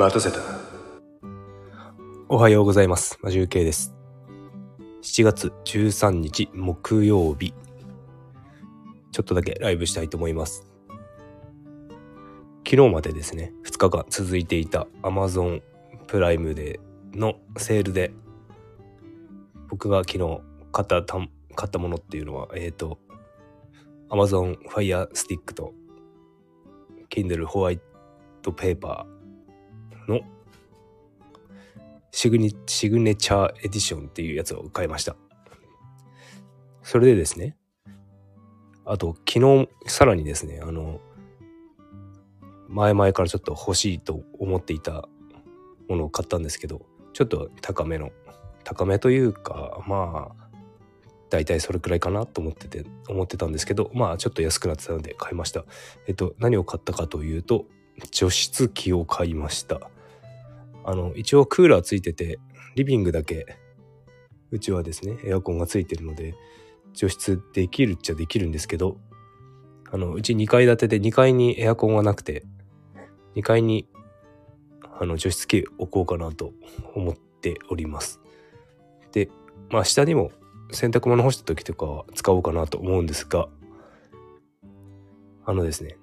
待たせたおはようございます。マジュウケイです。7月13日木曜日。ちょっとだけライブしたいと思います。昨日までですね、2日間続いていた Amazon プライムでのセールで、僕が昨日買ったた買ったものっていうのは、えっ、と、Amazon Fire Stick と Kindle ホワイトペーパーのシグニシグネチャーエディションっていうやつを買いました。それでですね、あと昨日さらにですね、あの、前々からちょっと欲しいと思っていたものを買ったんですけど、ちょっと高めの、高めというか、まあ、大体それくらいかなと思ってて、思ってたんですけど、まあちょっと安くなってたので買いました。えっと、何を買ったかというと、除湿機を買いました。あの、一応クーラーついてて、リビングだけ、うちはですね、エアコンがついてるので、除湿できるっちゃできるんですけど、あの、うち2階建てで2階にエアコンがなくて、2階に、あの、除湿機置こうかなと思っております。で、まあ下にも洗濯物干した時とかは使おうかなと思うんですが、あのですね、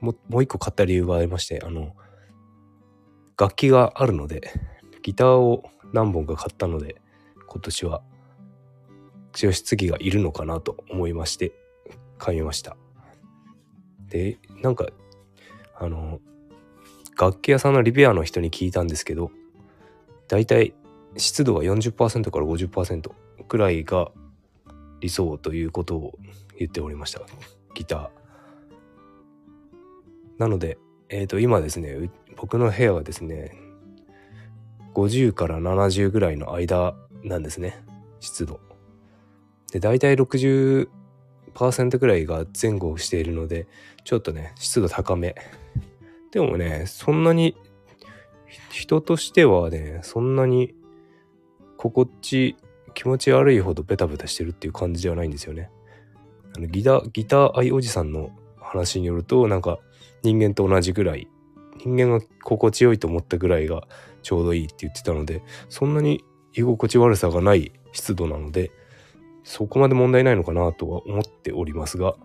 ももう一個買った理由がありまして、あの、楽器があるので、ギターを何本か買ったので、今年は除湿機がいるのかなと思いまして、買いました。で、なんか、あの、楽器屋さんのリペアの人に聞いたんですけど、だいたい湿度が40%から50%くらいが理想ということを言っておりました。ギター。なので、えっ、と、今ですね、僕の部屋はですね、50から70ぐらいの間なんですね、湿度。で、大体60%ぐらいが前後しているので、ちょっとね、湿度高め。でもね、そんなに、人としてはね、そんなに心地、気持ち悪いほどベタベタしてるっていう感じではないんですよね。あのギター、ギター愛おじさんの話によると、なんか人間と同じぐらい、人間が心地よいと思ったぐらいがちょうどいいって言ってたので、そんなに居心地悪さがない湿度なので、そこまで問題ないのかなとは思っておりますが、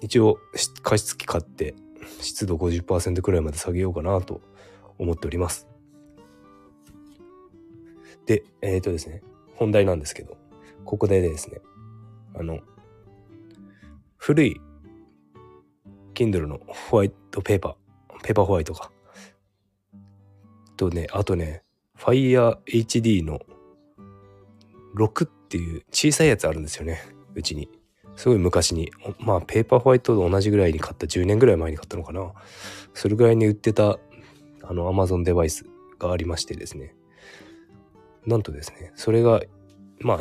一応加湿器買って湿度50%くらいまで下げようかなと思っております。で、えっ、ー、とですね、本題なんですけど、ここでですね、あの、古い Kindle のホワイトペーパー、ペーパーホワイトか。とね、あとね、Fire HD の6っていう小さいやつあるんですよね、うちに。すごい昔に、まあペーパーホワイトと同じぐらいに買った10年ぐらい前に買ったのかな。それぐらいに売ってたあの Amazon デバイスがありましてですね。なんとですね、それが、まあ、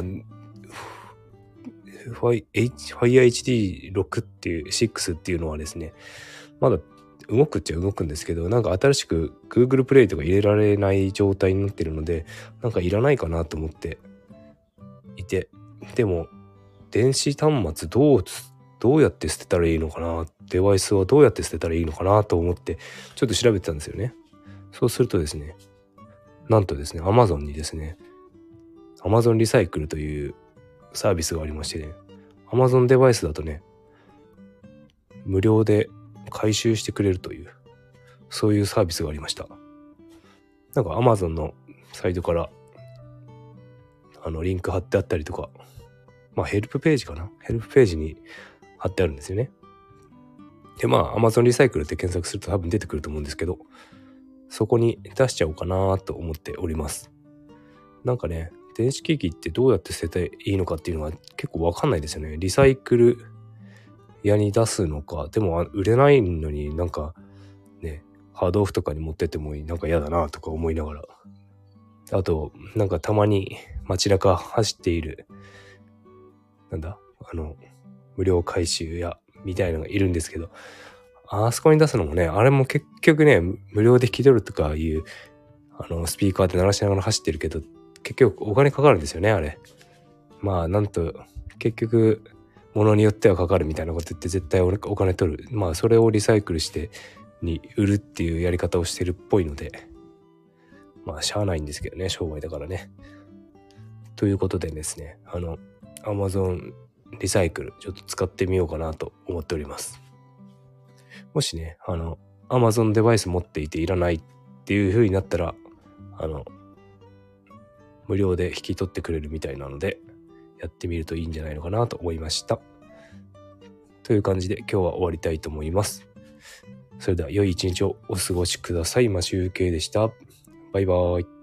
FireHD6 っていう、6っていうのはですね、まだ動くっちゃ動くんですけど、なんか新しく Google プレイとか入れられない状態になってるので、なんかいらないかなと思っていて、でも、電子端末どう、どうやって捨てたらいいのかな、デバイスはどうやって捨てたらいいのかなと思って、ちょっと調べてたんですよね。そうするとですね、なんとですね、Amazon にですね、Amazon リサイクルというサービスがありましてね、Amazon デバイスだとね、無料で回収してくれるという、そういうサービスがありました。なんか Amazon のサイトから、あの、リンク貼ってあったりとか、まあヘルプページかな？ヘルプページに貼ってあるんですよね。で、まあ Amazon リサイクルって検索すると多分出てくると思うんですけど、そこに出しちゃおうかなと思っております。なんかね、電子機器ってどうやって捨てていいのかっていうのは結構わかんないですよね。リサイクル屋に出すのか、でも売れないのになんかね、ハードオフとかに持ってってもなんか嫌だなとか思いながら。あと、なんかたまに街中走っている、なんだあの、無料回収屋みたいのがいるんですけど、あそこに出すのもね、あれも結局ね、無料で聞き取るとかいう、あの、スピーカーで鳴らしながら走ってるけど、結局お金かかるんですよね、あれ。まあ、なんと、結局、ものによってはかかるみたいなこと言って絶対お金取る。まあ、それをリサイクルしてに売るっていうやり方をしてるっぽいので、まあ、しゃあないんですけどね、商売だからね。ということでですね、あの、Amazon リサイクル、ちょっと使ってみようかなと思っております。もしね、あの、Amazon デバイス持っていていらないっていう風になったら、あの、無料で引き取ってくれるみたいなので、やってみるといいんじゃないのかなと思いました。という感じで今日は終わりたいと思います。それでは良い一日をお過ごしください。マシュウケイでした。バイバーイ。